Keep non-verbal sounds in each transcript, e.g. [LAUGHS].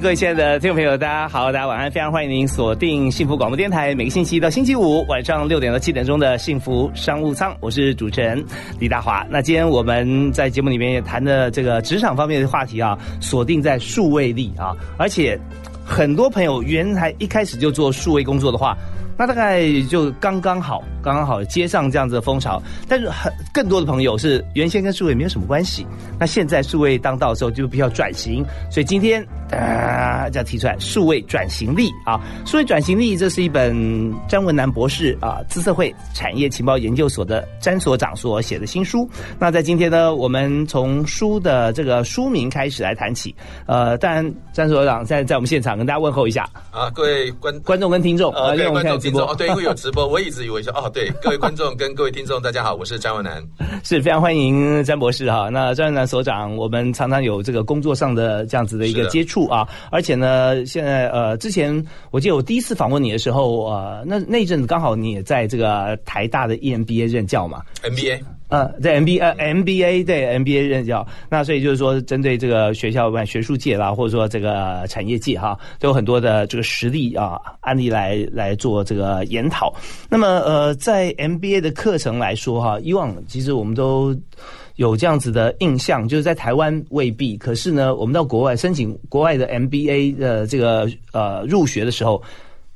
各位亲爱的听众朋友，大家好，大家晚安，非常欢迎您锁定幸福广播电台，每个星期一到星期五晚上六点到七点钟的幸福商务舱，我是主持人李大华。那今天我们在节目里面也谈的这个职场方面的话题啊，锁定在数位力啊，而且很多朋友原来一开始就做数位工作的话。那大概就刚刚好，刚刚好接上这样子的风潮。但是很更多的朋友是原先跟数位没有什么关系，那现在数位当道的时候就比较转型。所以今天啊，就要提出来数位转型力啊，数位转型力，这是一本张文南博士啊，资策会产业情报研究所的詹所长所写的新书。那在今天呢，我们从书的这个书名开始来谈起。呃，当然詹所长在在我们现场跟大家问候一下啊，各位观观众跟听众啊，各位观众。听众哦，对，因为有 [LAUGHS] 直播，我一直以为说哦，对，各位观众跟各位听众，大家好，我是詹文南，[LAUGHS] 是非常欢迎詹博士哈。那詹文南所长，我们常常有这个工作上的这样子的一个接触啊，而且呢，现在呃，之前我记得我第一次访问你的时候呃，那那阵子刚好你也在这个台大的 EMBA 任教嘛，MBA。呃，在 MBA 呃 MBA 对 MBA 任教，那所以就是说，针对这个学校、学术界啦，或者说这个产业界哈，都有很多的这个实例啊案例来来做这个研讨。那么呃，在 MBA 的课程来说哈，以往其实我们都有这样子的印象，就是在台湾未必，可是呢，我们到国外申请国外的 MBA 的这个呃入学的时候。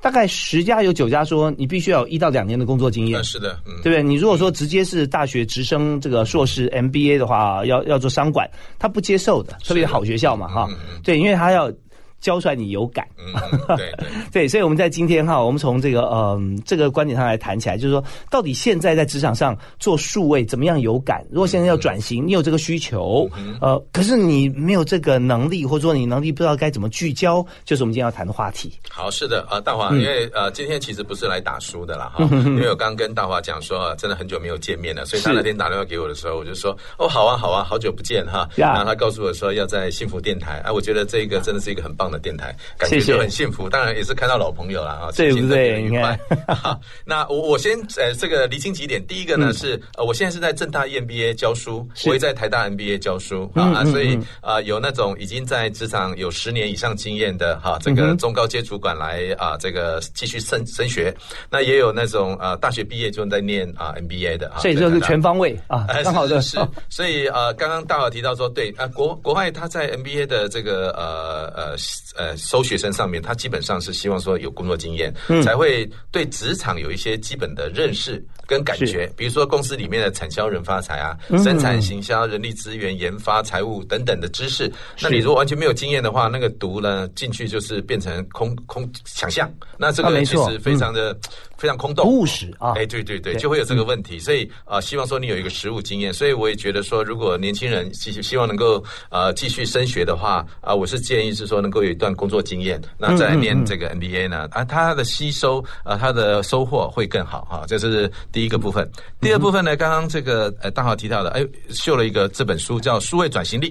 大概十家有九家说你必须要有一到两年的工作经验，是的，对不对？你如果说直接是大学直升这个硕士 MBA 的话，要要做商管，他不接受的，特别好学校嘛，哈，对，因为他要。教出来你有感，嗯对 [LAUGHS] 对，所以我们在今天哈，我们从这个嗯这个观点上来谈起来，就是说到底现在在职场上做数位怎么样有感？如果现在要转型，你有这个需求，呃，可是你没有这个能力，或者说你能力不知道该怎么聚焦，就是我们今天要谈的话题。好，是的，呃，大华，因为呃今天其实不是来打书的啦，哈，因为我刚跟大华讲说，真的很久没有见面了，所以他那天打电话给我的时候，我就说，哦，好啊，好啊，好久不见哈，然后他告诉我说要在幸福电台，哎，我觉得这个真的是一个很棒。的电台感觉就很幸福，当然也是看到老朋友了啊，对不对？愉快。[LAUGHS] 那我我先呃这个厘清几点，第一个呢是呃我现在是在正大 EMBA 教书，我也在台大 MBA 教书啊，所以啊有那种已经在职场有十年以上经验的哈，这个中高阶主管来啊这个继续升升学，那也有那种呃大学毕业就在念啊 MBA 的，所以就是全方位啊，刚好的是，所以呃刚刚大华提到说对啊国国外他在 MBA 的这个呃呃。呃，收学生上面，他基本上是希望说有工作经验，才会对职场有一些基本的认识跟感觉。比如说公司里面的产销人发财啊，生产行销、人力资源、研发、财务等等的知识。那你如果完全没有经验的话，那个读呢进去就是变成空空想象。那这个其实非常的非常空洞，务实啊。哎，对对对，就会有这个问题。所以啊，希望说你有一个实务经验。所以我也觉得说，如果年轻人希希望能够呃继续升学的话啊，我是建议是说能够有。段工作经验，那再念这个 MBA 呢？啊，它的吸收啊，它的收获会更好哈。这是第一个部分。第二部分呢，刚刚这个呃大豪提到的，哎，秀了一个这本书叫《数位转型力》。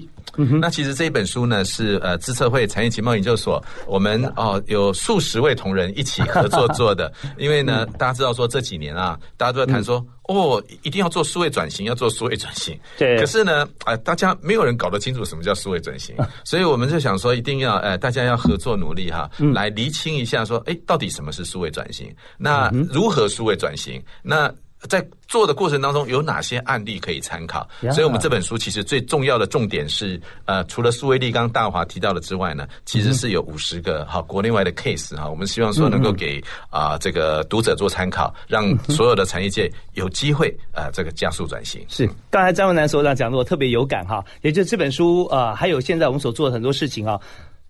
那其实这一本书呢，是呃资策会产业情报研究所，我们哦有数十位同仁一起合作做的。[LAUGHS] 因为呢，大家知道说这几年啊，大家都在谈说。哦，一定要做数位转型，要做数位转型。[LAUGHS] 对。可是呢，呃，大家没有人搞得清楚什么叫数位转型，[LAUGHS] 所以我们就想说，一定要哎，大家要合作努力哈，来厘清一下说，哎，到底什么是数位转型？那如何数位转型？那。在做的过程当中，有哪些案例可以参考？所以，我们这本书其实最重要的重点是，呃，除了苏威利刚大华提到的之外呢，其实是有五十个哈国内外的 case 哈。我们希望说能够给啊这个读者做参考，让所有的产业界有机会啊这个加速转型。是，刚才张文南所长讲的，我特别有感哈。也就这本书啊，还有现在我们所做的很多事情啊，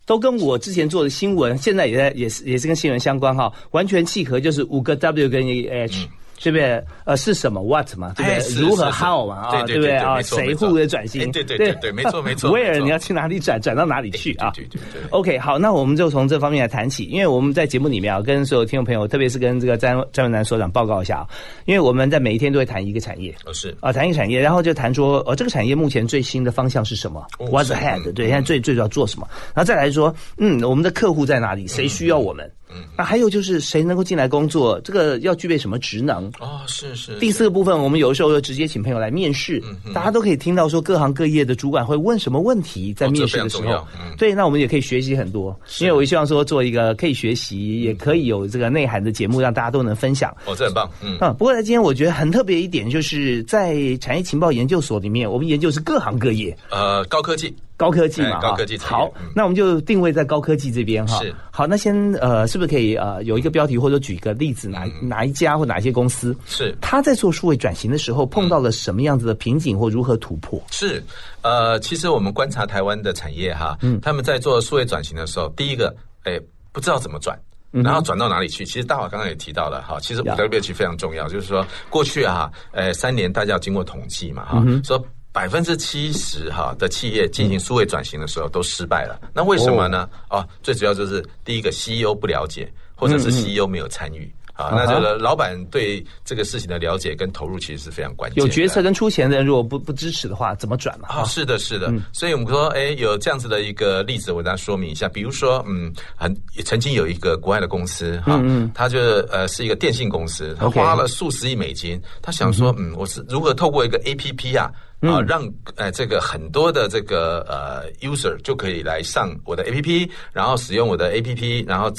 都跟我之前做的新闻，现在也在也是也是跟新闻相关哈，完全契合，就是五个 W 跟一个 H。对不对？呃，是什么 what 嘛，对不对？如何 how 嘛啊，对不对啊？谁户的转型？对对对对，没错 [LAUGHS] 没错。威尔你要去哪里转，转到哪里去啊？对对对。OK，好，那我们就从这方面来谈起，因为我们在节目里面啊，跟所有听众朋友，特别是跟这个詹詹文南所长报告一下啊，因为我们在每一天都会谈一个产业，哦是啊，谈一个产业，然后就谈说，呃，这个产业目前最新的方向是什么？What's ahead？对，现在最最主要做什么？然后再来说，嗯，我们的客户在哪里？谁需要我们？嗯，那还有就是谁能够进来工作？这个要具备什么职能？哦，是是。第四个部分，我们有的时候就直接请朋友来面试，大家都可以听到说各行各业的主管会问什么问题，在面试的时候，对，那我们也可以学习很多。因为我希望说做一个可以学习，也可以有这个内涵的节目，让大家都能分享。哦，这很棒。嗯，啊，不过在今天我觉得很特别一点，就是在产业情报研究所里面，我们研究是各行各业，呃，高科技。高科技嘛，高科技好，那我们就定位在高科技这边哈。是，好，那先呃，是不是可以呃有一个标题或者举个例子，哪哪一家或哪一些公司是他在做数位转型的时候碰到了什么样子的瓶颈或如何突破？是，呃，其实我们观察台湾的产业哈，嗯，他们在做数位转型的时候，第一个，哎，不知道怎么转，然后转到哪里去？其实大华刚刚也提到了哈，其实五 W 其实非常重要，就是说过去啊，呃，三年大家要经过统计嘛哈，说。百分之七十哈的企业进行数位转型的时候都失败了，那为什么呢？哦，最主要就是第一个 CEO 不了解，或者是 CEO 没有参与。啊，那这个老板对这个事情的了解跟投入其实是非常关键。有决策跟出钱的人如果不不支持的话，怎么转嘛？啊，是的，是的。所以我们说，哎，有这样子的一个例子，我给大家说明一下。比如说，嗯，很曾经有一个国外的公司，哈，他就呃是一个电信公司，他花了数十亿美金，他想说，嗯，我是如何透过一个 A P P 啊，啊，让呃这个很多的这个呃 user 就可以来上我的 A P P，然后使用我的 A P P，然后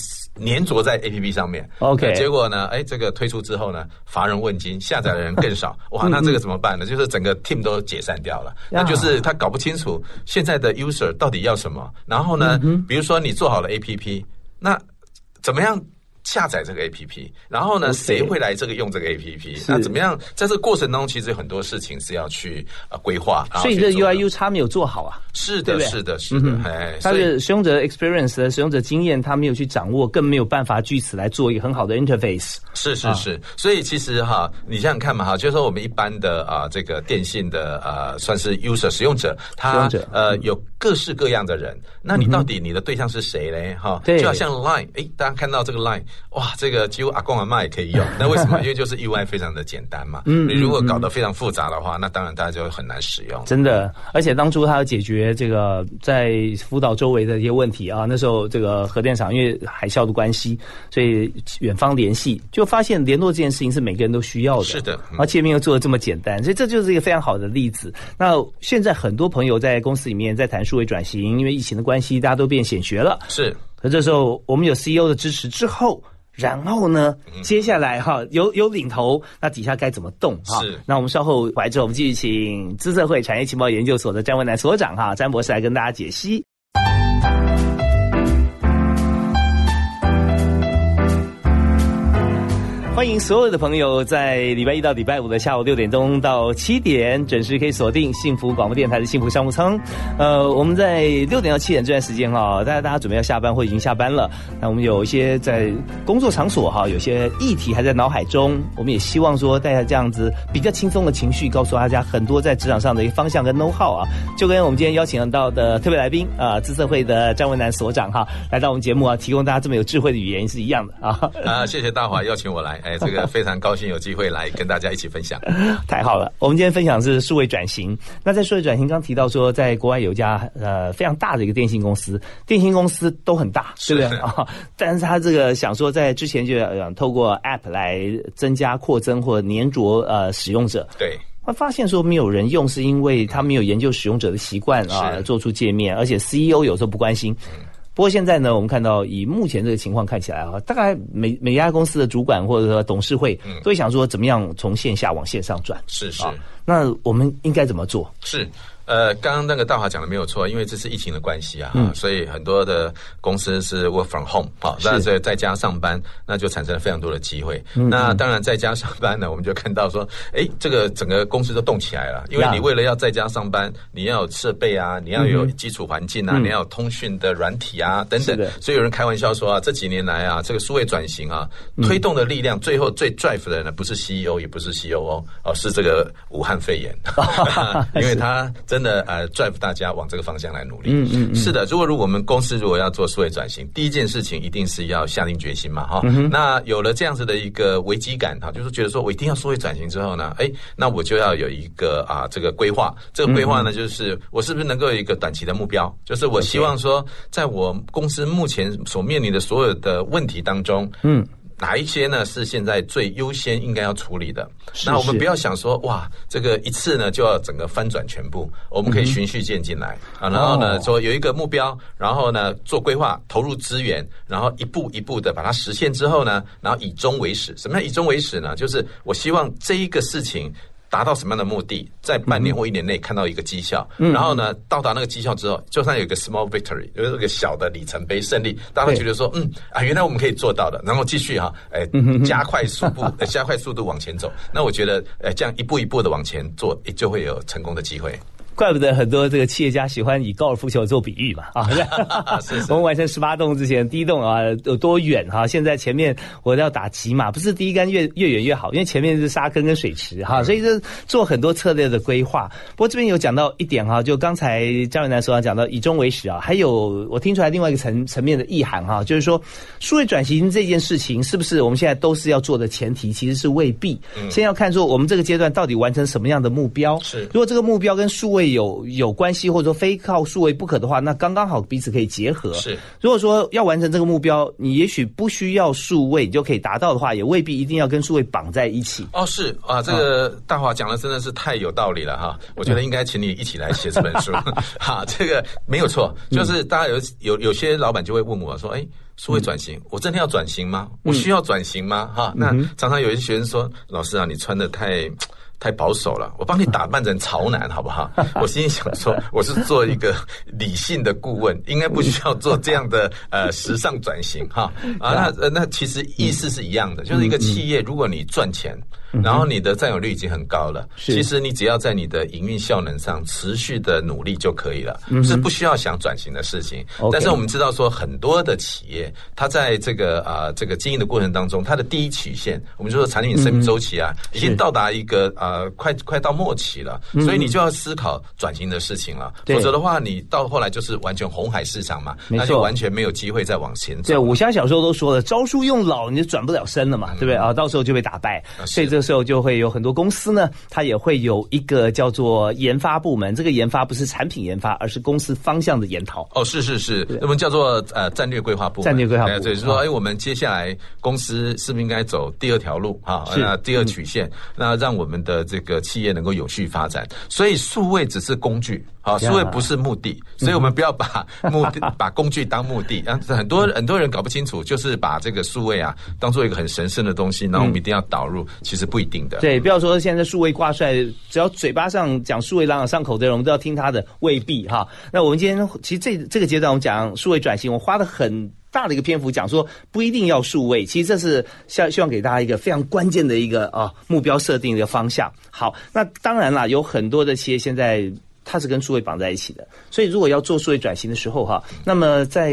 粘着在 A P P 上面。OK，结果呢，哎，这个推出之后呢，乏人问津，下载的人更少。[LAUGHS] 哇，那这个怎么办呢？就是整个 team 都解散掉了。那就是他搞不清楚现在的 user 到底要什么。然后呢，比如说你做好了 A P P，那怎么样？下载这个 A P P，然后呢，谁会来这个用这个 A P P？那怎么样？在这个过程当中，其实很多事情是要去呃规划。所以这 U I U 差没有做好啊？是的，是的，是的。哎，它的使用者 experience 的使用者经验，他没有去掌握，更没有办法据此来做一个很好的 interface。是是是。所以其实哈，你想想看嘛哈，就是说我们一般的啊，这个电信的啊，算是 user 使用者，他呃有各式各样的人。那你到底你的对象是谁嘞？哈，就好像 Line，哎，大家看到这个 Line。哇，这个几乎阿公阿妈也可以用，[LAUGHS] 那为什么？因为就是 UI 非常的简单嘛。[LAUGHS] 嗯，你如果搞得非常复杂的话，那当然大家就很难使用。真的，而且当初他要解决这个在福岛周围的一些问题啊，那时候这个核电厂因为海啸的关系，所以远方联系就发现联络这件事情是每个人都需要的。是的，而界面又做的这么简单，所以这就是一个非常好的例子。那现在很多朋友在公司里面在谈数位转型，因为疫情的关系，大家都变显学了。是，那这时候我们有 CEO 的支持之后。然后呢？接下来哈，有有领头，那底下该怎么动哈？是。那我们稍后回来之后，我们继续请资策会产业情报研究所的詹文南所长哈，詹博士来跟大家解析。欢迎所有的朋友在礼拜一到礼拜五的下午六点钟到七点准时可以锁定幸福广播电台的幸福商务舱。呃，我们在六点到七点这段时间哈，大家大家准备要下班或已经下班了。那我们有一些在工作场所哈，有些议题还在脑海中。我们也希望说带着这样子比较轻松的情绪，告诉大家很多在职场上的一个方向跟 know how 啊。就跟我们今天邀请到的特别来宾啊，资策会的张文南所长哈，来到我们节目啊，提供大家这么有智慧的语言是一样的啊。啊，谢谢大华邀请我来。哎，这个非常高兴有机会来跟大家一起分享，[LAUGHS] 太好了。我们今天分享是数位转型。那在数位转型，刚提到说，在国外有一家呃非常大的一个电信公司，电信公司都很大，对不对啊？但是他这个想说，在之前就想透过 App 来增加扩增或粘着呃使用者，对，他发现说没有人用，是因为他没有研究使用者的习惯啊，做出界面，而且 CEO 有时候不关心。不过现在呢，我们看到以目前这个情况看起来啊，大概每每家公司的主管或者说董事会都会想说，怎么样从线下往线上转？是是。那我们应该怎么做？是。呃，刚刚那个大华讲的没有错，因为这是疫情的关系啊，嗯。所以很多的公司是 work from home 啊，是。那在在家上班，那就产生了非常多的机会。嗯那当然在家上班呢，我们就看到说，[LAUGHS] 哎，这个整个公司都动起来了，因为你为了要在家上班，你要有设备啊，你要有基础环境啊，嗯。你要有通讯的软体啊等等。所以有人开玩笑说啊，这几年来啊，这个数位转型啊，嗯。推动的力量，最后最 drive 的呢，不是 CEO，也不是 COO，哦，是这个武汉肺炎，[LAUGHS] [LAUGHS] 因为他真的呃 drive 大家往这个方向来努力。嗯嗯嗯是的，如果如果我们公司如果要做数位转型，第一件事情一定是要下定决心嘛，哈、嗯那有了这样子的一个危机感哈，就是觉得说我一定要数位转型之后呢，哎，那我就要有一个啊这个规划。这个规划嗯呢，就是我是不是能够有一个短期的目标？就是我希望说，在我公司目前所面临的所有的问题当中，嗯。哪一些呢是现在最优先应该要处理的？是是那我们不要想说哇，这个一次呢就要整个翻转全部，我们可以循序渐进来啊。然后呢，哦说有一个目标，然后呢做规划，投入资源，然后一步一步的把它实现之后呢，然后以终为始。什么叫以终为始呢？就是我希望这一个事情。达到什么样的目的，在半年或一年内看到一个绩效，然后呢，到达那个绩效之后，就算有一个 small victory，就是一个小的里程碑胜利，大家会觉得说，嗯啊，原来我们可以做到的，然后继续哈，哎，加快速度，呃 [LAUGHS] 加快速度往前走。那我觉得，呃，这样一步一步的往前做，也就会有成功的机会。怪不得很多这个企业家喜欢以高尔夫球做比喻嘛啊！[LAUGHS] 是是我们完成十八洞之前，第一洞啊有多远哈、现在前面我要打骑马，不是第一杆越越远越好，因为前面是沙坑跟水池哈、所以这做很多策略的规划。不过这边有讲到一点哈、就刚才张伟南所讲到以终为始啊，还有我听出来另外一个层层面的意涵哈、就是说数位转型这件事情是不是我们现在都是要做的前提，其实是未必。先要看说我们这个阶段到底完成什么样的目标。是如果这个目标跟数位有有关系，或者说非靠数位不可的话，那刚刚好彼此可以结合。是，如果说要完成这个目标，你也许不需要数位你就可以达到的话，也未必一定要跟数位绑在一起。哦，是啊，这个大华讲的真的是太有道理了哈！我觉得应该请你一起来写这本书。[LAUGHS] 哈，这个没有错，就是大家有有有些老板就会问我说：“哎，数位转型，我真的要转型吗？我需要转型吗？”哈，那常常有一些学生说：“老师啊，你穿的太……”太保守了，我帮你打扮成潮男好不好？[LAUGHS] 我心里想说，我是做一个 [LAUGHS] 理性的顾问，应该不需要做这样的呃时尚转型哈啊。那呃那其实意思是一样的，就是一个企业，如果你赚钱。然后你的占有率已经很高了，是。其实你只要在你的营运效能上持续的努力就可以了，是不需要想转型的事情。但是我们知道说，很多的企业，它在这个啊、这个经营的过程当中，它的第一曲线，我们就说产品生命周期啊，已经到达一个啊、快快到末期了，所以你就要思考转型的事情了。否则的话，你到后来就是完全红海市场嘛，那就完全没有机会再往前走。对，武侠小说都说了，招数用老，你就转不了身了嘛，对不对？啊？到时候就被打败，啊所以这个时候就会有很多公司呢，它也会有一个叫做研发部门。这个研发不是产品研发，而是公司方向的研讨。哦，是是是，那么叫做呃战略规划部门。战略规划部对，就是说，啊哎，我们接下来公司是不是应该走第二条路啊？第二曲线，那让我们的这个企业能够有序发展。所以数位只是工具。好，呀数位不是目的，所以我们不要把 [LAUGHS] 目的把工具当目的。啊，很多很多人搞不清楚，就是把这个数位啊当做一个很神圣的东西，然后我们一定要导入，其实不一定的。对，不要说现在数位挂帅，只要嘴巴上讲数位朗朗上口的人，我们都要听他的，未必哈。那我们今天其实这这个阶段，我们讲数位转型，我花了很大的一个篇幅讲说，不一定要数位，其实这是希希望给大家一个非常关键的一个啊目标设定的方向。好，那当然啦，有很多的企业现在。它是跟数位绑在一起的，所以如果要做数位转型的时候哈，那么在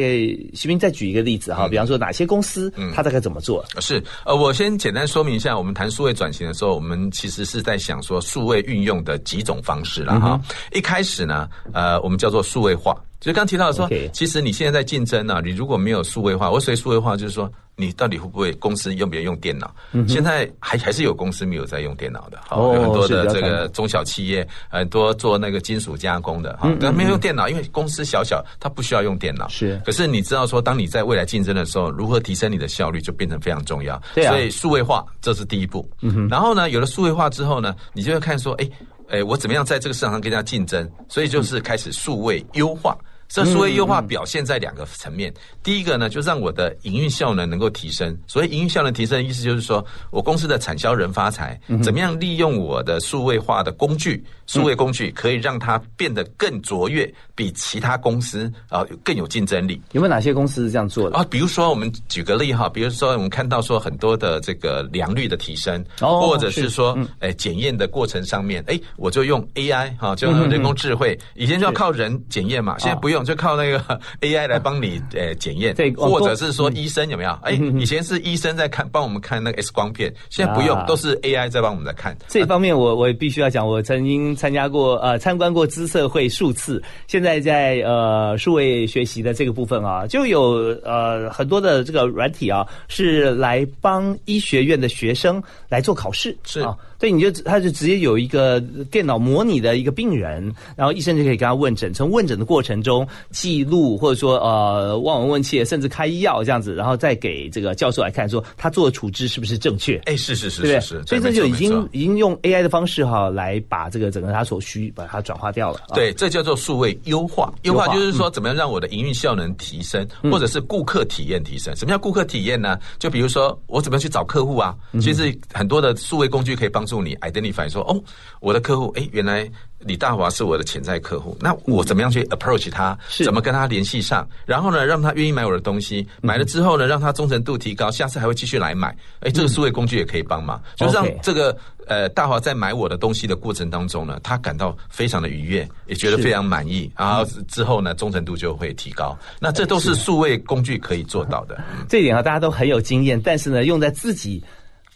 徐斌再举一个例子哈，比方说哪些公司它大概怎么做？是，呃，我先简单说明一下，我们谈数位转型的时候，我们其实是在想说数位运用的几种方式了哈。一开始呢，呃，我们叫做数位化，就是刚提到说其实你现在在竞争呢、你如果没有数位化，我所谓数位化就是说，你到底会不会公司用不用用电脑？现在还还是有公司没有在用电脑的，好、哦有很多的这个中小企业，很多做那个金属加工的哈，但没有用电脑，因为公司小小，它不需要用电脑。是可是你知道说，当你在未来竞争的时候，如何提升你的效率，就变成非常重要。对啊所以数位化这是第一步。嗯然后呢，有了数位化之后呢，你就会看说，哎，哎，我怎么样在这个市场上跟人家竞争？所以就是开始数位优化。这数位优化表现在两个层面，第一个呢，就让我的营运效能能够提升。所以营运效能提升的意思就是说，我公司的产销人发财，怎么样利用我的数位化的工具，数位工具可以让它变得更卓越，比其他公司啊更有竞争力。有没有哪些公司是这样做的？啊，比如说我们举个例哈，比如说我们看到说很多的这个良率的提升，哦或者是是说嗯，哎，检验的过程上面，哎，我就用 AI 哈，就用人工智慧，以前就要靠人检验嘛，现在不用，就靠那个 [LAUGHS] AI 来帮你呃检验，或者是说医生有没有？哎，以前是医生在看帮我们看那个 X 光片，现在不用啊，都是 AI 在帮我们在看。这方面我我也必须要讲，我曾经参加过呃参观过资社会数次，现在在呃数位学习的这个部分啊，就有呃很多的这个软体啊，是来帮医学院的学生来做考试，是啊，对，你就他就直接有一个电脑模拟的一个病人，然后医生就可以跟他问诊，从问诊的过程中记录或者说呃望闻问切，甚至开药这样子，然后再给这个教授来看，说他做的处置是不是正确。哎，是是是？是是，所以这就已经已经用 AI 的方式哈，来把这个整个它所需把它转化掉了。啊，对，这叫做数位优化。优优化就是说，怎么样让我的营运效能提升，或者是顾客体验提升。什么叫顾客体验呢？就比如说，我怎么样去找客户啊？嗯其实很多的数位工具可以帮助你 identify 说，哦，我的客户，哎，原来李大华是我的潜在客户，那我怎么样去 approach 他？怎么跟他联系上？然后呢，让他愿意买我的东西，买了之后呢，让他忠诚度提高，下次还会继续来买。哎，这个数位工具也可以帮忙，就是让这个呃大华在买我的东西的过程当中呢，他感到非常的愉悦，也觉得非常满意，然后之后呢，忠诚度就会提高。那这都是数位工具可以做到的。嗯这一点啊，大家都很有经验，但是呢，用在自己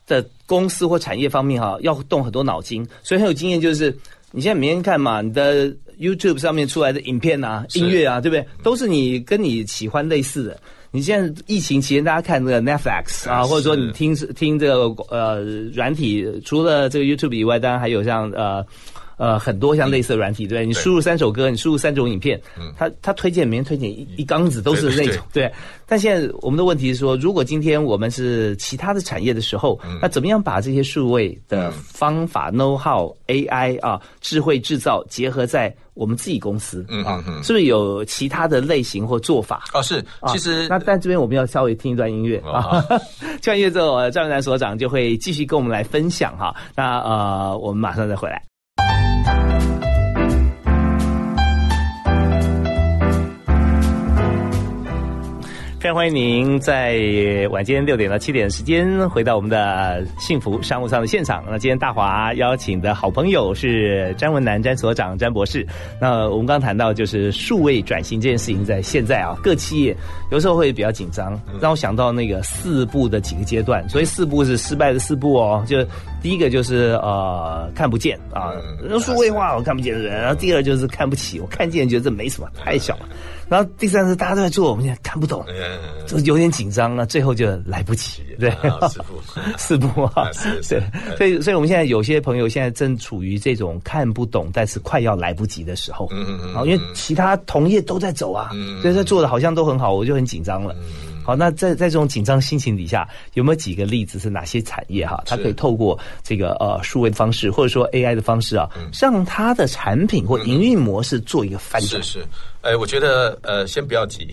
的公司或产业方面哈，要动很多脑筋，所以很有经验。就是你现在每天看嘛，你的 YouTube 上面出来的影片啊、音乐啊，对不对？都是你跟你喜欢类似的。你现在疫情期间，大家看这个 Netflix 啊，或者说你听听这个呃软体，除了这个 YouTube 以外，当然还有像呃。呃，很多像类似的软体，对不对？你输入三首歌，你输入三种影片，他他推荐每天推荐一一缸子都是那种，对。但现在我们的问题是说，如果今天我们是其他的产业的时候，那怎么样把这些数位的方法、know how、AI 啊、智慧制造结合在我们自己公司啊嗯嗯，嗯是不是有其他的类型或做法？哦，是，啊其实那但这边我们要稍微听一段音乐哦啊，听完音乐之后，呃赵云南所长就会继续跟我们来分享哈。那呃，我们马上再回来。Thank you. 非常欢迎您在晚间六点到七点的时间回到我们的幸福商务舱的现场。那今天大华邀请的好朋友是詹文南詹所长詹博士。那我们刚刚谈到就是数位转型这件事情，在现在啊，各企业有时候会比较紧张，让我想到那个四步的几个阶段。所以四步是失败的四步哦，就第一个就是呃看不见啊，嗯数位化我看不见的人，然后第二就是看不起，我看见觉得这没什么，太小了。然后第三次大家都在做，我们现在看不懂，嗯，就有点紧张了，最后就来不及，对，四步四步啊。[LAUGHS] 对，所以所以我们现在有些朋友现在正处于这种看不懂，但是快要来不及的时候，嗯嗯嗯好，因为其他同业都在走啊，嗯所以他做的好像都很好，我就很紧张了。好，那在在这种紧张心情底下，有没有几个例子是哪些产业哈，它可以透过这个呃数位的方式，或者说 AI 的方式啊，让它的产品或营运模式做一个翻转是？是，呃，我觉得呃，先不要急，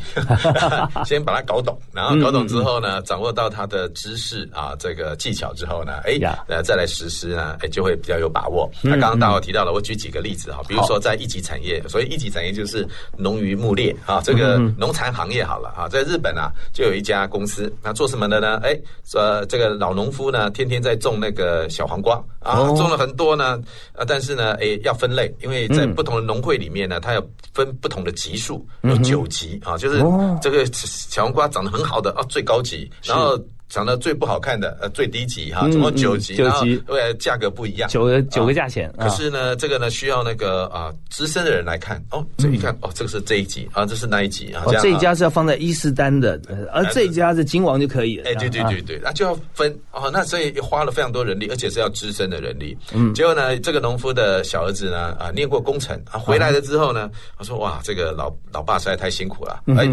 [LAUGHS] 先把它搞懂，然后搞懂之后呢，掌握到它的知识啊，这个技巧之后呢，哎呀，呃，再来实施呢，哎，就会比较有把握。那刚刚大伙提到了，我举几个例子哈，比如说在一级产业，所以一级产业就是农渔牧猎啊，这个农产行业好了啊，在日本啊，就有一家公司，那做什么的呢？哎，呃，这个老农夫呢，天天在种那个小黄瓜。啊，哦。种了很多呢，啊，但是呢，哎，要分类，因为在不同的农会里面呢，它有分不同的级数，有九级。啊，就是哦。这个小黄瓜长得很好的啊，最高级，然后。长得最不好看的，呃，最低级哈，嗯总共九级，然后价格不一样，九个九个啊价钱，啊可是呢，这个呢需要那个啊资深的人来看哦，这一看哦，这个是这一集啊，这是那一级啊，这一家是要放在伊斯丹的，呃而这一家是金王就可以了。哎，对对啊对对，那就要分哦，那所以花了非常多人力，而且是要资深的人力。嗯，结果呢，这个农夫的小儿子呢，啊，念过工程啊，回来了之后呢，他说哇，这个老老爸实在太辛苦了，哎。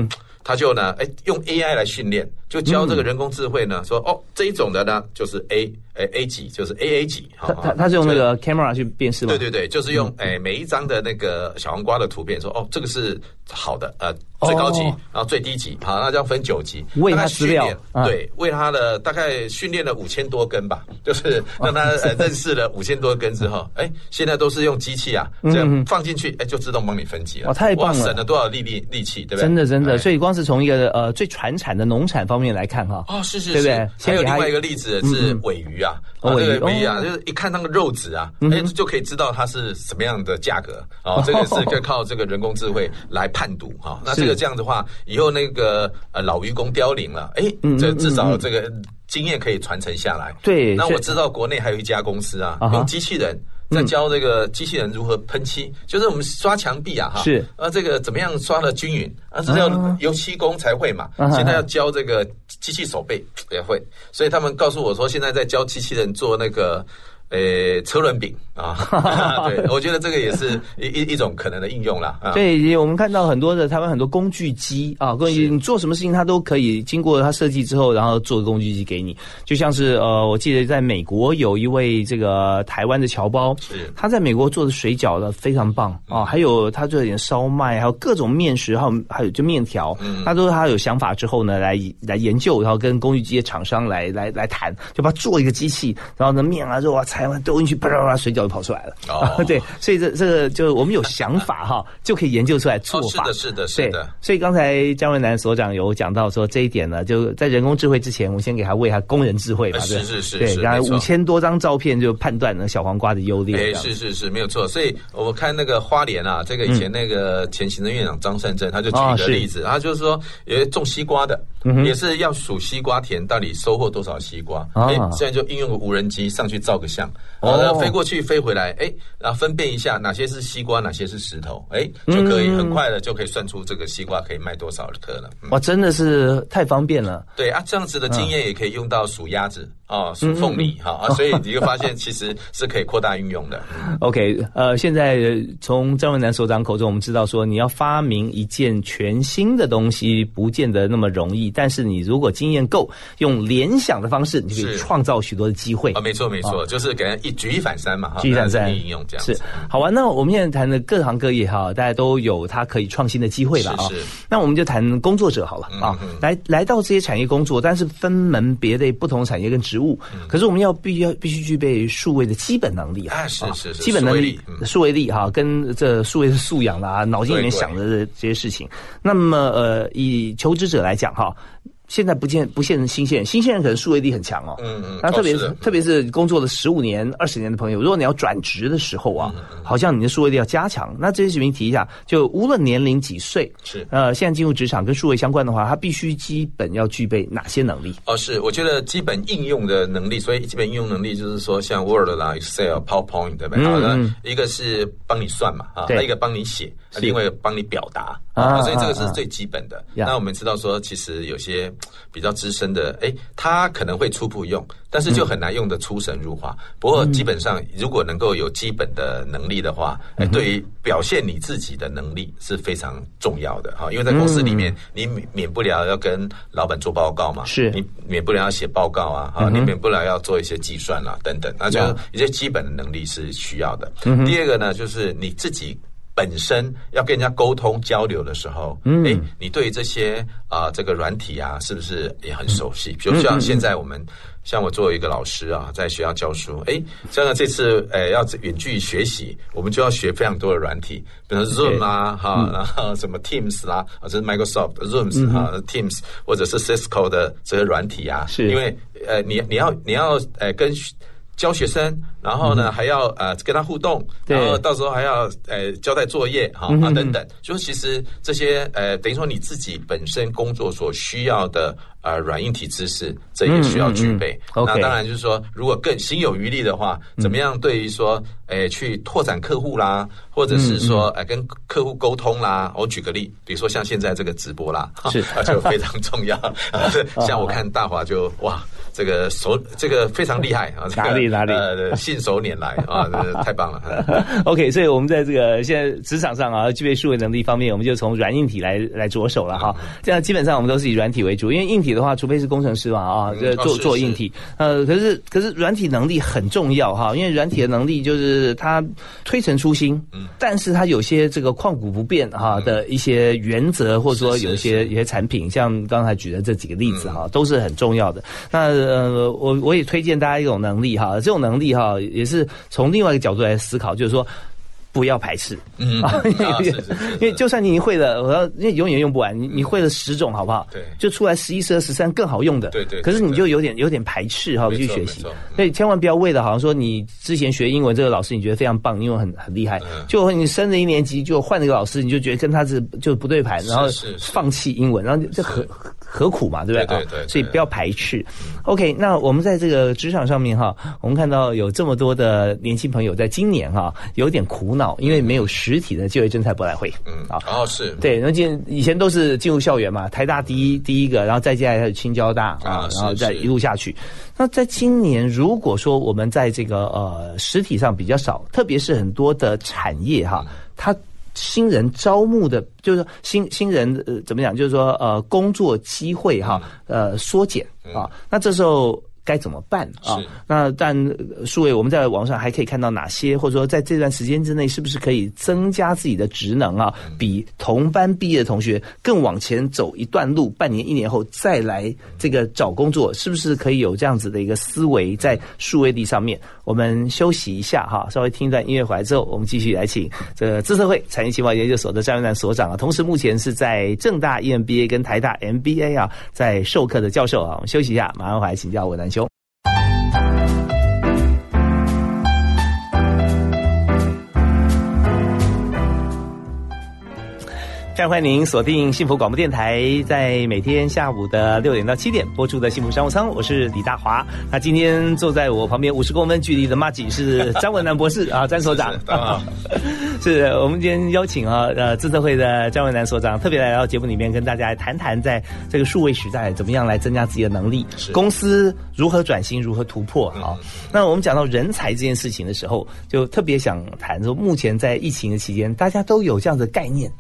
他就呢，哎，用 AI 来训练，就教这个人工智慧呢，说哦，这一种的呢就是 A，诶 A 级，就是 AA 级。它它它是用那个 camera 去辨识吗？对对对，就是用诶每一张的那个小黄瓜的图片说，哦，这个是好的，呃，最高级，然后最低级，好，那就要分九级，为它训练，对，为它的大概训练了五千多根吧，就是让它 [LAUGHS] 呃认识了五千多根之后，哎，现在都是用机器啊，这样放进去，哎，就自动帮你分级了，哇，太棒了，省了多少力力力气，对不对？真的真的，所以光是从一个呃最传产的农产方面来看哈，哦，是是，对不对？还有另外一个例子是尾鱼啊，尾鱼啊，就是一看那个肉质啊，哎，就可以知道它是什么样的价格啊，这个是可以靠这个人工智慧来判读哈，那这个这样的话，以后那个呃老愚公凋零了，哎，这至少这个经验可以传承下来。对，那我知道国内还有一家公司啊，用机器人。在教这个机器人如何喷漆，就是我们刷墙壁啊，哈，是。啊，这个怎么样刷的均匀，啊，是要油漆工才会嘛，现在要教这个机器手背也会，所以他们告诉我说，现在在教机器人做那个。呃，车轮饼啊，[LAUGHS] 对，我觉得这个也是一一一种可能的应用啦。对，我们看到很多的台湾很多工具机啊，工具你做什么事情，它都可以经过它设计之后，然后做工具机给你。就像是呃，我记得在美国有一位这个台湾的侨胞，他在美国做的水饺的非常棒啊，还有他做一点烧麦，还有各种面食，还有还有就面条，他都是他有想法之后呢，来来研究，然后跟工具机的厂商来来来谈，就把做一个机器，然后呢面啊肉啊。台湾丢进去，啪啪啪，水饺就跑出来了。哦，[LAUGHS] 对，所以这这个就我们有想法哈，[LAUGHS] 就可以研究出来做法。是的，是的，是的。所以刚才姜文南所长有讲到说这一点呢，就在人工智慧之前，我先给他喂他工人智慧吧。是是是，对，然后五千多张照片就判断了小黄瓜的优劣。哎，是是是，没有错。所以我看那个花莲啊，这个以前那个前行政院长张善政，他就举一个例子，他就是说，有种西瓜的，也是要数西瓜田到底收获多少西瓜。哎，现在就应用个无人机上去照个相。哦，飞过去飞回来，哎，然后分辨一下哪些是西瓜，哪些是石头，哎，就可以很快的就可以算出这个西瓜可以卖多少颗了。哇，真的是太方便了。对啊，这样子的经验也可以用到数鸭子。哦，属凤梨哈啊，所以你就发现其实是可以扩大运用的。[LAUGHS] OK，呃，现在从张文南所长口中，我们知道说，你要发明一件全新的东西，不见得那么容易。但是你如果经验够，用联想的方式，你就可以创造许多的机会啊。没错，没错，就是给人一举一反三嘛，举一反三应用这样是好玩。那我们现在谈的各行各业哈，大家都有他可以创新的机会了啊。那我们就谈工作者好了啊，来来到这些产业工作，但是分门别类，不同产业跟职务，可是我们。要必要必须具备数位的基本能力啊，是是是，基本能力、数位力哈，跟这数位的素养啦，脑筋里面想的这这些事情。那么呃，以求职者来讲哈。现在不见不见新鲜人，新鲜人可能数位力很强哦。嗯嗯。那特别是特别是工作了十五年、二十年的朋友，如果你要转职的时候啊，好像你的数位力要加强。那这些视频提一下，就无论年龄几岁，是呃，现在进入职场跟数位相关的话，他必须基本要具备哪些能力？哦，是，我觉得基本应用的能力，所以基本应用能力就是说，像 Word 啦、Excel、PowerPoint 对不对？好的，一个是帮你算嘛，啊，一个帮你写，另外一个帮你表达啊，所以这个是最基本的。那我们知道说，其实有些。比较资深的，哎，他可能会初步用，但是就很难用的出神入化。不过基本上，如果能够有基本的能力的话，哎，对于表现你自己的能力是非常重要的哈。因为在公司里面，你免免不了要跟老板做报告嘛，是你免不了要写报告啊，哈，你免不了要做一些计算啦等等，那就一些基本的能力是需要的。第二个呢，就是你自己。本身要跟人家沟通交流的时候，哎，你对这些啊这个软体啊，是不是也很熟悉？比如像现在我们，像我作为一个老师啊，在学校教书，哎，像这次诶要远距学习，我们就要学非常多的软体，比如 Zoom 啊，哈，然后什么 Teams 啦，啊，这是 Microsoft Rooms 哈，Teams 或者是 Cisco 的这些软体啊，是。因为呃，你你要你要诶跟。教学生，然后呢还要呃跟他互动，然后到时候还要呃交代作业哈啊等等，就是其实这些呃等于说你自己本身工作所需要的呃软硬体知识，这也需要具备。那当然就是说，如果更心有余力的话，怎么样对于说诶去拓展客户啦，或者是说诶跟客户沟通啦，我举个例，比如说像现在这个直播啦，是就非常重要。[LAUGHS] [LAUGHS] 像我看大华就哇。这个手这个非常厉害啊！哪里里哪里？呃，[LAUGHS] 信手拈来啊，太棒了。OK，所以我们在这个现在职场上啊，具备数位能力方面，我们就从软硬体来来着手了哈。这样基本上我们都是以软体为主，因为硬体的话，除非是工程师嘛啊，这做做硬体。呃，可是可是软体能力很重要哈，因为软体的能力就是它推陈出新，嗯，但是它有些这个旷古不变哈的一些原则，或者说有一些一些产品，像刚才举的这几个例子哈，都是很重要的。那呃，我我也推荐大家一种能力哈，这种能力哈，也是从另外一个角度来思考，就是说。不要排斥，嗯，因为就算你会了，我要因为永远用不完，你你会了十种，好不好？对，就出来十一、十二、十三更好用的，对对。可是你就有点有点排斥哈，去学习，所以千万不要为了好像说你之前学英文这个老师你觉得非常棒，英文很很厉害，就你升了一年级就换了一个老师，你就觉得跟他是就不对盘，然后放弃英文，然后这何何苦嘛，对不对？对对。所以不要排斥。OK，那我们在这个职场上面哈，我们看到有这么多的年轻朋友在今年哈有点苦恼。因为没有实体的就业征才博览会，嗯啊，哦是对，那进以前都是进入校园嘛，台大第一第一个，然后再接下来是青交大啊，然后再一路下去。那在今年，如果说我们在这个呃实体上比较少，特别是很多的产业哈，它新人招募的，就是说新新人呃怎么讲，就是说呃工作机会哈呃缩减啊，那这时候。该怎么办啊？那但数位我们在网上还可以看到哪些，或者说在这段时间之内，是不是可以增加自己的职能啊？比同班毕业的同学更往前走一段路，半年一年后再来这个找工作，是不是可以有这样子的一个思维在数位地上面？我们休息一下哈，稍微听一段音乐回来之后，我们继续来请这个资策会产业情报研究所的张元南所长啊，同时目前是在正大 EMBA 跟台大 MBA 啊在授课的教授啊，我们休息一下，马上回来请教文南。非常欢迎您锁定幸福广播电台，在每天下午的六点到七点播出的幸福商务舱，我是李大华。那今天坐在我旁边五十公分距离的马吉是张文南博士啊，张所长。是 [LAUGHS] 我们今天邀请啊，呃，自测会的张文南所长特别来到节目里面，跟大家来谈谈，在这个数位时代，怎么样来增加自己的能力，公司如何转型，如何突破啊？那我们讲到人才这件事情的时候，就特别想谈说，目前在疫情的期间，大家都有这样的概念，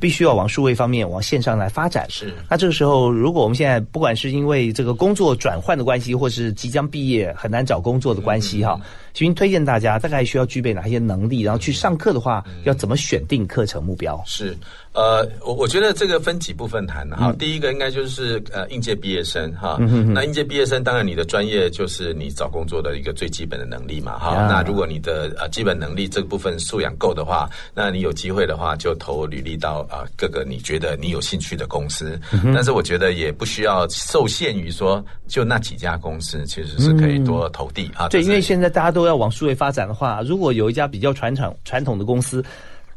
必须。要往数位方面、往线上来发展。是，那这个时候，如果我们现在不管是因为这个工作转换的关系，或是即将毕业很难找工作的关系，哈。徐云推荐大家大概需要具备哪些能力，然后去上课的话，要怎么选定课程目标？是，呃，我我觉得这个分几部分谈哈。第一个应该就是呃应届毕业生哈。那应届毕业生，当然你的专业就是你找工作的一个最基本的能力嘛哈。那如果你的呃基本能力这部分素养够的话，那你有机会的话就投履历到啊各个你觉得你有兴趣的公司。但是我觉得也不需要受限于说就那几家公司，其实是可以多投递啊。对，因为现在大家都。都要往数位发展的话，如果有一家比较传统传统的公司。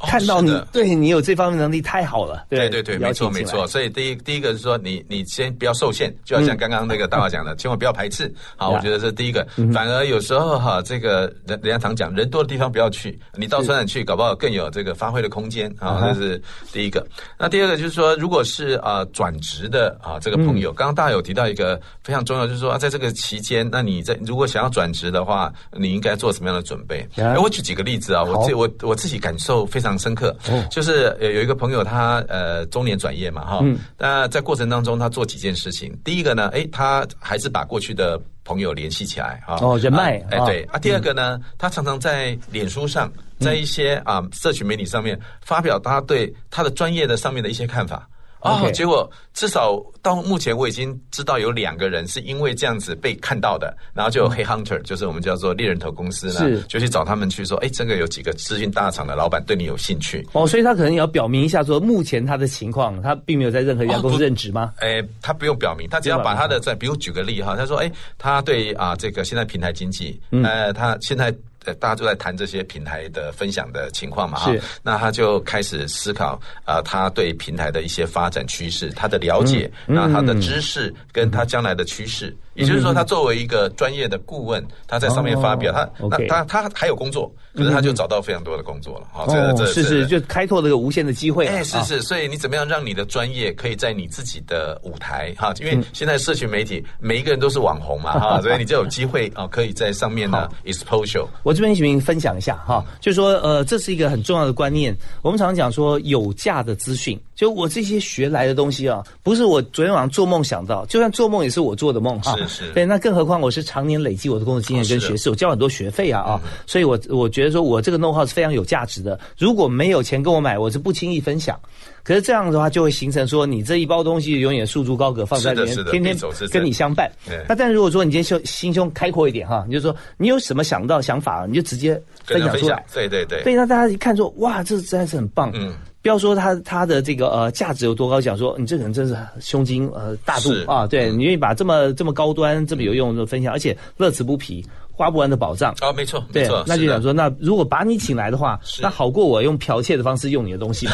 看到你，对你有这方面能力太好了。对对对，没错没错。所以第一第一个是说，你你先不要受限，就要像刚刚那个大话讲的，千万不要排斥。好，我觉得这是第一个。反而有时候哈，这个人人家常讲，人多的地方不要去，你到车展去，搞不好更有这个发挥的空间啊。这是第一个。那第二个就是说，如果是啊转职的啊这个朋友，刚刚大家有提到一个非常重要，就是说在这个期间，那你在如果想要转职的话，你应该做什么样的准备？哎，我举几个例子啊，我自我我自己感受非常。深刻，就是有有一个朋友，他呃中年转业嘛哈，那在过程当中他做几件事情。第一个呢，哎，他还是把过去的朋友联系起来哈，哦人脉，哎对。啊。第二个呢，他常常在脸书上，在一些啊社群媒体上面发表他对他的专业的上面的一些看法。哦，结果至少到目前我已经知道有两个人是因为这样子被看到的，然后就有黑 hunter，就是我们叫做猎人头公司呢，就去找他们去说，哎，这个有几个资讯大厂的老板对你有兴趣。哦，所以他可能也要表明一下，说目前他的情况，他并没有在任何一家公司任职吗？哎，他不用表明，他只要把他的在，比如举个例哈，他说，哎，他对啊这个现在平台经济，呃，他现在。呃，大家都在谈这些平台的分享的情况嘛，哈，那他就开始思考啊，他对平台的一些发展趋势，他的了解，那他的知识跟他将来的趋势。也就是说，他作为一个专业的顾问，他在上面发表，他那他他还有工作，可是他就找到非常多的工作了。好，这这是是就开拓这个无限的机会。哎，是是，所以你怎么样让你的专业可以在你自己的舞台哈？因为现在社群媒体每一个人都是网红嘛哈，[LAUGHS] 所以你就有机会啊，可以在上面呢 exposure。我这边请分享一下哈，就是说呃，这是一个很重要的观念。我们常常讲说有价的资讯，就我这些学来的东西啊，不是我昨天晚上做梦想到，就算做梦也是我做的梦哈。是是。对，那更何况我是常年累积我的工作经验跟学识，我交很多学费啊啊，所以我我觉得说我这个 know how 是非常有价值的。如果没有钱跟我买，我是不轻易分享。可是这样的话，就会形成说你这一包东西永远束之高阁，放在里面，天天跟你相伴。那但是如果说你今天胸心胸开阔一点哈，你就说你有什么想到想法，你就直接分享出来。对对对。所以，让大家一看说哇，这实在是很棒。嗯。不要说他他的这个呃价值有多高，讲说你这个人真是胸襟呃大度啊，对你愿意把这么这么高端、这么有用的分享，而且乐此不疲。花不完的宝藏啊，没错，没错，那就想说，那如果把你请来的话，那好过我用剽窃的方式用你的东西嘛？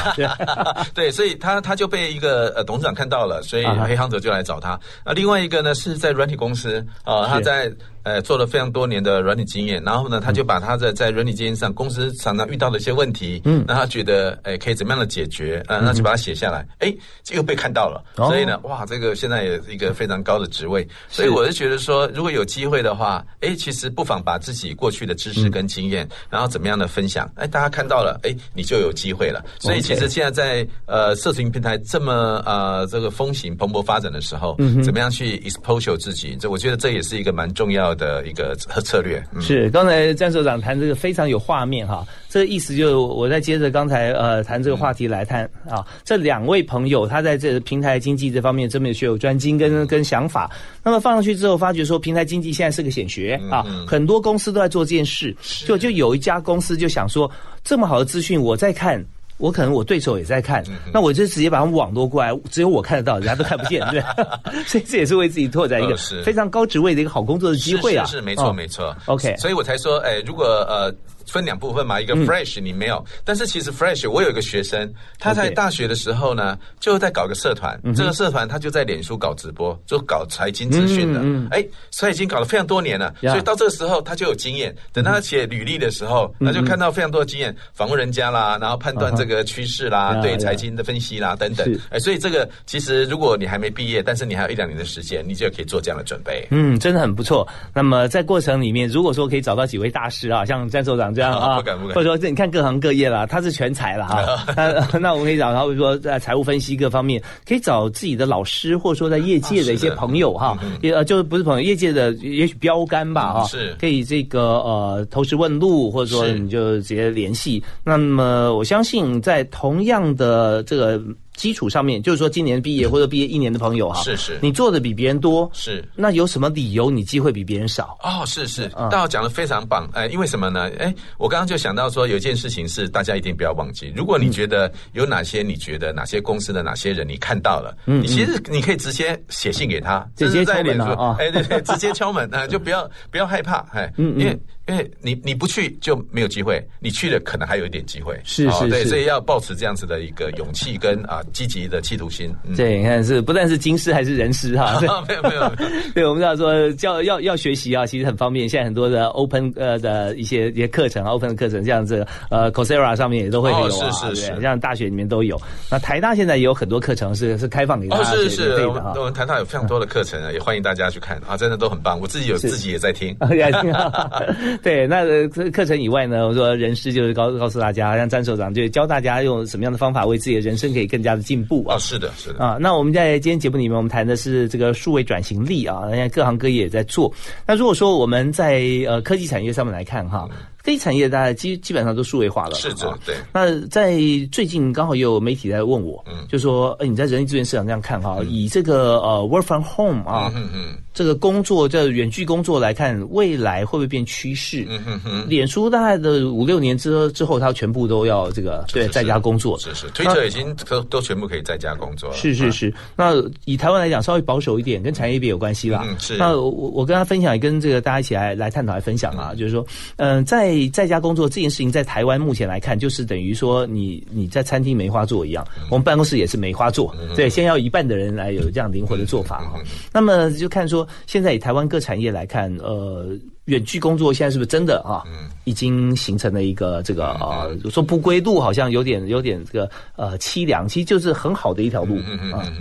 对，[LAUGHS] 所以他他就被一个呃董事长看到了，所以黑行者就来找他。那另外一个呢，是在软体公司啊，他在。呃，做了非常多年的软体经验，然后呢，他就把他的在软体经验上，公司常常遇到的一些问题，嗯，让他觉得，哎，可以怎么样的解决，啊，那就把它写下来，哎，这个被看到了，所以呢，哇，这个现在也是一个非常高的职位，所以我是觉得说，如果有机会的话，哎，其实不妨把自己过去的知识跟经验，然后怎么样的分享，哎，大家看到了，哎，你就有机会了。所以其实现在在呃，社群平台这么呃这个风行蓬勃发展的时候，嗯，怎么样去 expose 自己，这我觉得这也是一个蛮重要。的一个策略是，刚才詹所长谈这个非常有画面哈，这个意思就是我再接着刚才呃谈这个话题来谈啊，这两位朋友他在这平台经济这方面真的学有专精跟跟想法，那么放上去之后发觉说平台经济现在是个显学啊，很多公司都在做这件事，就就有一家公司就想说这么好的资讯我在看。我可能我对手也在看，那我就直接把他们网络过来，只有我看得到，人家都看不见，[LAUGHS] 对 [LAUGHS] 所以这也是为自己拓展一个非常高职位的一个好工作的机会啊！是没错没错。OK，所以我才说，哎，如果呃。分两部分嘛，一个 fresh 你没有，但是其实 fresh 我有一个学生，他在大学的时候呢，就在搞个社团，这个社团他就在脸书搞直播，就搞财经资讯的，哎，所以已经搞了非常多年了，所以到这个时候他就有经验。等他写履历的时候，他就看到非常多的经验，访问人家啦，然后判断这个趋势啦，对财经的分析啦等等，哎，所以这个其实如果你还没毕业，但是你还有一两年的时间，你就可以做这样的准备。嗯，真的很不错。那么在过程里面，如果说可以找到几位大师啊，像詹所长。这样啊，不敢不敢。或者说，这你看各行各业啦，他是全才了哈。[LAUGHS] 那 [LAUGHS] 那我们可以找，然后比如说在财务分析各方面，可以找自己的老师，或者说在业界的一些朋友哈，也呃就是不是朋友，业界的也许标杆吧哈，是可以这个呃投石问路，或者说你就直接联系。那么我相信在同样的这个。基础上面，就是说今年毕业或者毕业一年的朋友哈，是是，你做的比别人多，是，那有什么理由你机会比别人少？哦，是是，大家讲的非常棒，哎，因为什么呢？哎，我刚刚就想到说，有一件事情是大家一定不要忘记，如果你觉得有哪些你觉得哪些公司的哪些人你看到了，嗯，你其实你可以直接写信给他，直接敲门啊，哎对对，直接敲门啊，就不要 [LAUGHS] 不要害怕，哎，因为。因为你你不去就没有机会，你去了可能还有一点机会。是是是，对，所以要保持这样子的一个勇气跟啊积极的企图心。对，你看是不但是金师还是人师 [LAUGHS] 哈。没有没有，[LAUGHS] 对，我们知道说教要要学习啊，其实很方便。现在很多的 open 呃的一些一些课程，open 的课程，这样子呃 Coursera 上面也都会有啊，是是是，像大学里面都有。那台大现在也有很多课程是是开放给大家是是，我们台大有非常多的课程啊，也欢迎大家去看啊，真的都很棒。我自己有自己也在听。[LAUGHS] [LAUGHS] 对，那。课程以外呢，我说人师就是告告诉大家，像詹所长就教大家用什么样的方法为自己的人生可以更加的进步啊。是的，是的啊。那我们在今天节目里面，我们谈的是这个数位转型力啊，现在各行各业也在做。那如果说我们在呃科技产业上面来看哈。非产业大概基基本上都数位化了，是的，对。那在最近刚好有媒体在问我，嗯，就说，哎，你在人力资源市场这样看哈，以这个呃 work from home 啊，嗯嗯，这个工作在远距工作来看，未来会不会变趋势？嗯哼哼，脸书大概的五六年之之后，它全部都要这个对在家工作，是是，推特已经都都全部可以在家工作了，是是是。那以台湾来讲，稍微保守一点，跟产业别有关系啦。嗯，是。那我我跟他分享，也跟这个大家一起来来探讨来分享啊，就是说，嗯，在在在家工作这件事情，在台湾目前来看，就是等于说你你在餐厅梅花座一样，我们办公室也是梅花座，对，先要一半的人来有这样灵活的做法哈。那么就看说，现在以台湾各产业来看，呃，远距工作现在是不是真的啊？已经形成了一个这个啊，说不归路，好像有点有点这个呃凄凉，其实就是很好的一条路啊。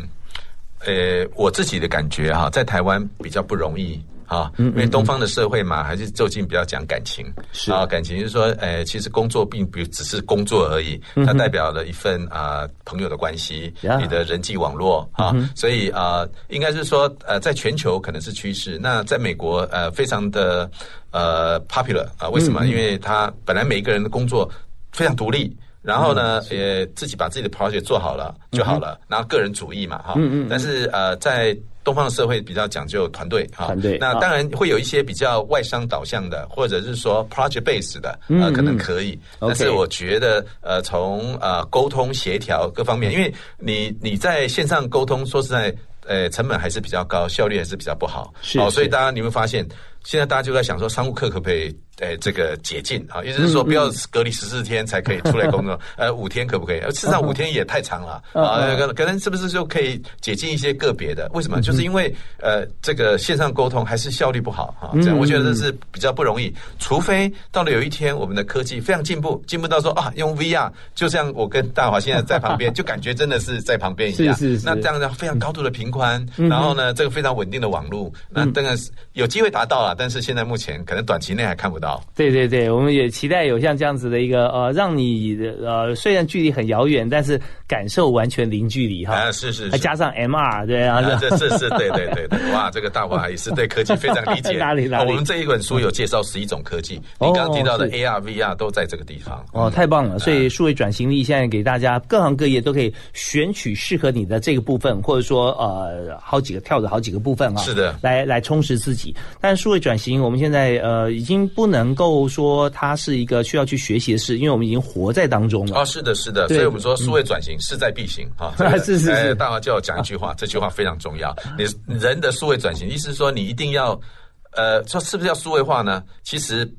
呃，我自己的感觉哈，在台湾比较不容易。啊，因为东方的社会嘛，还是就近比较讲感情，是。啊，感情就是说，呃，其实工作并不只是工作而已，它代表了一份啊朋友的关系，你的人际网络啊，所以啊，应该是说，呃，在全球可能是趋势，那在美国呃，非常的呃 popular 啊，为什么？因为他本来每一个人的工作非常独立，然后呢，也自己把自己的 project 做好了就好了，然后个人主义嘛，哈，嗯嗯，但是呃，在东方的社会比较讲究团队哈，团队。那当然会有一些比较外商导向的，或者是说 project base 的，呃，可能可以。但是我觉得，呃，从呃沟通协调各方面，因为你你在线上沟通，说实在，呃，成本还是比较高，效率还是比较不好。是。哦，所以大家你会发现，现在大家就在想说，商务课可不可以？呃，这个解禁啊，意思是说不要隔离十四天才可以出来工作，[LAUGHS] 呃，五天可不可以？事实上五天也太长了啊，可可能是不是就可以解禁一些个别的？为什么？就是因为呃，这个线上沟通还是效率不好啊，这样我觉得这是比较不容易。除非到了有一天，我们的科技非常进步，进步到说啊，用 VR，就像我跟大华现在在旁边，[LAUGHS] 就感觉真的是在旁边一样。是是是。那这样的非常高度的频宽，然后呢，这个非常稳定的网络，那当然是有机会达到了，但是现在目前可能短期内还看不到。对对对。我们也期待有像这样子的一个呃，让你呃虽然距离很遥远，但是感受完全零距离哈。啊，是是，还加上 MR 对啊，这是是，对对对对，哇，这个大华也是对科技非常理解。[LAUGHS] 哪里哪里？我们这一本书有介绍十一种科技，你刚刚提到的 AR、VR 都在这个地方。哦，太棒了！所以数位转型力现在给大家各行各业都可以选取适合你的这个部分，或者说呃好几个跳的好几个部分啊。是的，来来充实自己。但数位转型我们现在呃已经不能够说。它是一个需要去学习的事，因为我们已经活在当中了。哦，是的，是的，所以我们说数位转型势在必行啊。[LAUGHS] 是是是，大华叫我讲一句话，这句话非常重要。你人的数位转型，意思是说你一定要，呃，说是不是要数位化呢？其实。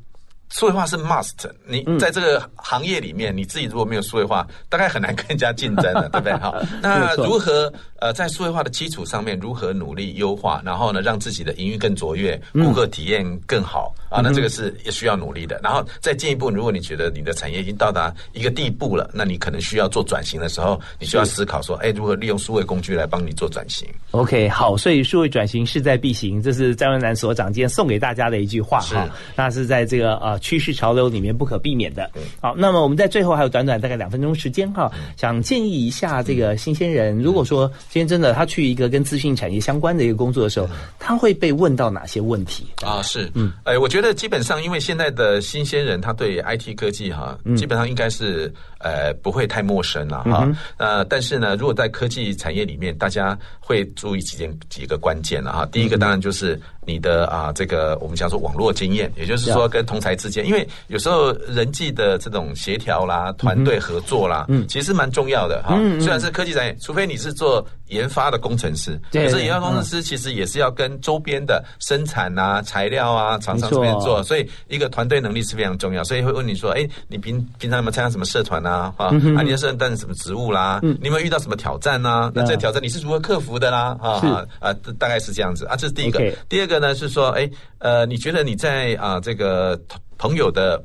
数位化是 must，你在这个行业里面，你自己如果没有数位化，大概很难跟人家竞争了，[LAUGHS] 对不对？哈，那如何呃在数位化的基础上面，如何努力优化，然后呢，让自己的营运更卓越，顾客体验更好啊？那这个是也需要努力的。然后再进一步，如果你觉得你的产业已经到达一个地步了，那你可能需要做转型的时候，你需要思考说，哎，如何利用数位工具来帮你做转型？OK，好，所以数位转型势在必行，这是张文南所长今天送给大家的一句话哈。那是在这个呃。趋势潮流里面不可避免的。好，那么我们在最后还有短短大概两分钟时间哈，想建议一下这个新鲜人，如果说今天真的他去一个跟资讯产业相关的一个工作的时候，他会被问到哪些问题？啊？是，嗯，哎，我觉得基本上因为现在的新鲜人，他对 IT 科技哈，基本上应该是呃不会太陌生了哈。呃，但是呢，如果在科技产业里面，大家会注意几件几个关键了哈。第一个当然就是你的啊这个我们讲说网络经验，也就是说跟同才之。间，因为有时候人际的这种协调啦、团队合作啦，嗯，其实蛮重要的哈。虽然是科技产业，除非你是做研发的工程师，可是研发工程师其实也是要跟周边的生产啊、材料啊厂商这边做，所以一个团队能力是非常重要。所以会问你说，哎，你平平常有没有参加什么社团啊？啊，啊，你是担任什么职务啦？你有没有遇到什么挑战啊？那这挑战你是如何克服的啦？啊啊，大概是这样子啊。这是第一个。第二个呢是说，哎，呃，你觉得你在啊这个。朋友的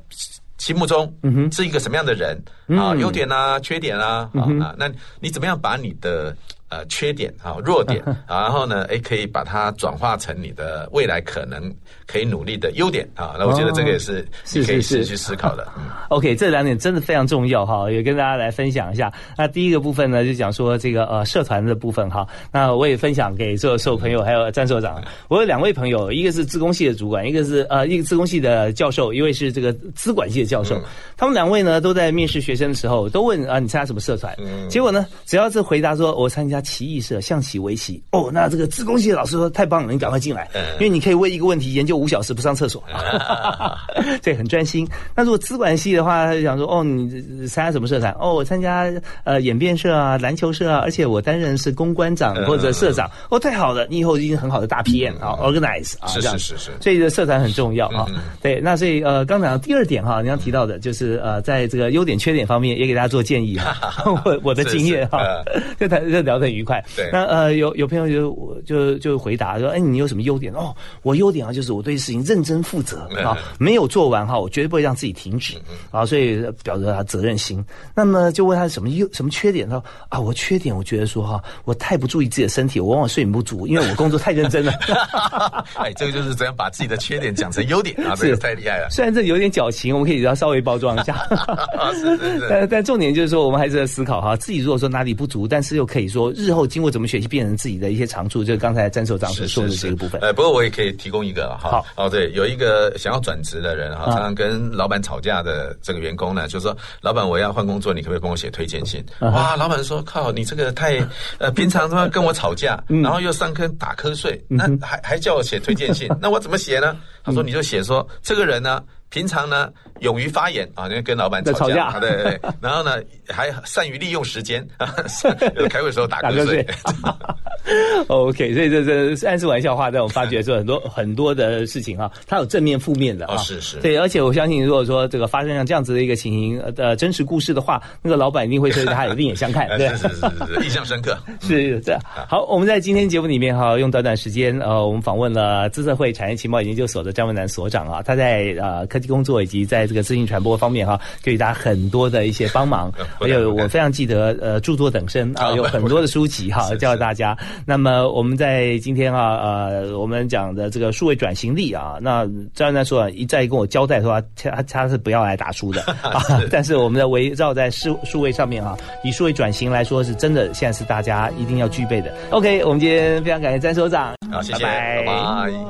心目中是一个什么样的人啊？优点啊，缺点啊，啊，那你怎么样把你的？呃，缺点啊，弱点，[LAUGHS] 然后呢，哎，可以把它转化成你的未来可能可以努力的优点啊。那我觉得这个也是可以试去思考的。[LAUGHS] OK，这两点真的非常重要哈，也跟大家来分享一下。那第一个部分呢，就讲说这个呃社团的部分哈。那我也分享给所有所有朋友，还有詹所长。我有两位朋友，一个是自工系的主管，一个是呃一个自工系的教授，一位是这个资管系的教授。他们两位呢，都在面试学生的时候都问啊，你参加什么社团？结果呢，只要是回答说我参加。棋艺社象棋、围棋。哦，那这个自工系的老师说太棒了，你赶快进来，因为你可以为一个问题研究五小时不上厕所，[LAUGHS] 对很专心。那如果资管系的话，他就想说，哦，你参加什么社团？哦，我参加呃演变社啊、篮球社啊，而且我担任是公关长或者社长。哦，太好了，你以后一定很好的大 PM 啊，organize 啊，是是是是。所以的社团很重要啊。对，那所以呃，刚讲到第二点哈，你刚提到的就是呃，在这个优点缺点方面也给大家做建议 [LAUGHS] 哈。我我的经验哈，就谈就聊得很愉快。对，那呃有有朋友就就就回答说，哎，你有什么优点？哦，我优点啊，就是我对事情认真负责啊，没有做完哈，我绝对不会让自己停止啊，所以表达他责任心。那么就问他什么优什么缺点？他说啊，我缺点我觉得说哈，我太不注意自己的身体，我往往睡眠不足，因为我工作太认真了。[LAUGHS] 哎，这个就是怎样把自己的缺点讲成优点啊，这个太厉害了。虽然这有点矫情，我们可以要稍微包装一下。[LAUGHS] 是是是。但 [LAUGHS] 但重点就是说，我们还是在思考哈，自己如果说哪里不足，但是又可以说日后经过怎么学习变成自己的一些长处，就是刚才詹所长所说的这个部分。呃，不过我也可以提供一个哈。好哦，对，有一个想要转职的人哈，常常跟老板吵架的这个员工呢，就说老板我要换工作，你可不可以帮我写推荐信？哇，老板说靠，你这个太呃，平常他妈跟我吵架，然后又上课打瞌睡，那还还叫我写推荐信，[LAUGHS] 那我怎么写呢？他说你就写说这个人呢。平常呢，勇于发言啊，因为跟老板吵架，对对对。[LAUGHS] 然后呢，还善于利用时间啊，[LAUGHS] 开会的时候打瞌睡。[LAUGHS] OK，所以这这虽然是玩笑话，但我发觉说很多很多的事情啊，它有正面负面的啊。是是。对，而且我相信，如果说这个发生像这样子的一个情形呃真实故事的话，那个老板一定会对他有另眼相看，对。是是是是，印象深刻。是这样。好，我们在今天节目里面哈，用短短时间呃，我们访问了资策会产业情报研究所的张文南所长啊，他在呃科技。工作以及在这个资讯传播方面哈，给予大家很多的一些帮忙。还有我非常记得呃，著作等身啊，有很多的书籍哈，教大家。那么我们在今天啊呃，我们讲的这个数位转型力啊，那张教授一再跟我交代说，他他是不要来打书的 [LAUGHS] 啊。但是我们的围绕在数数位上面啊，以数位转型来说，是真的现在是大家一定要具备的。OK，我们今天非常感谢詹所长，好，谢谢，拜拜。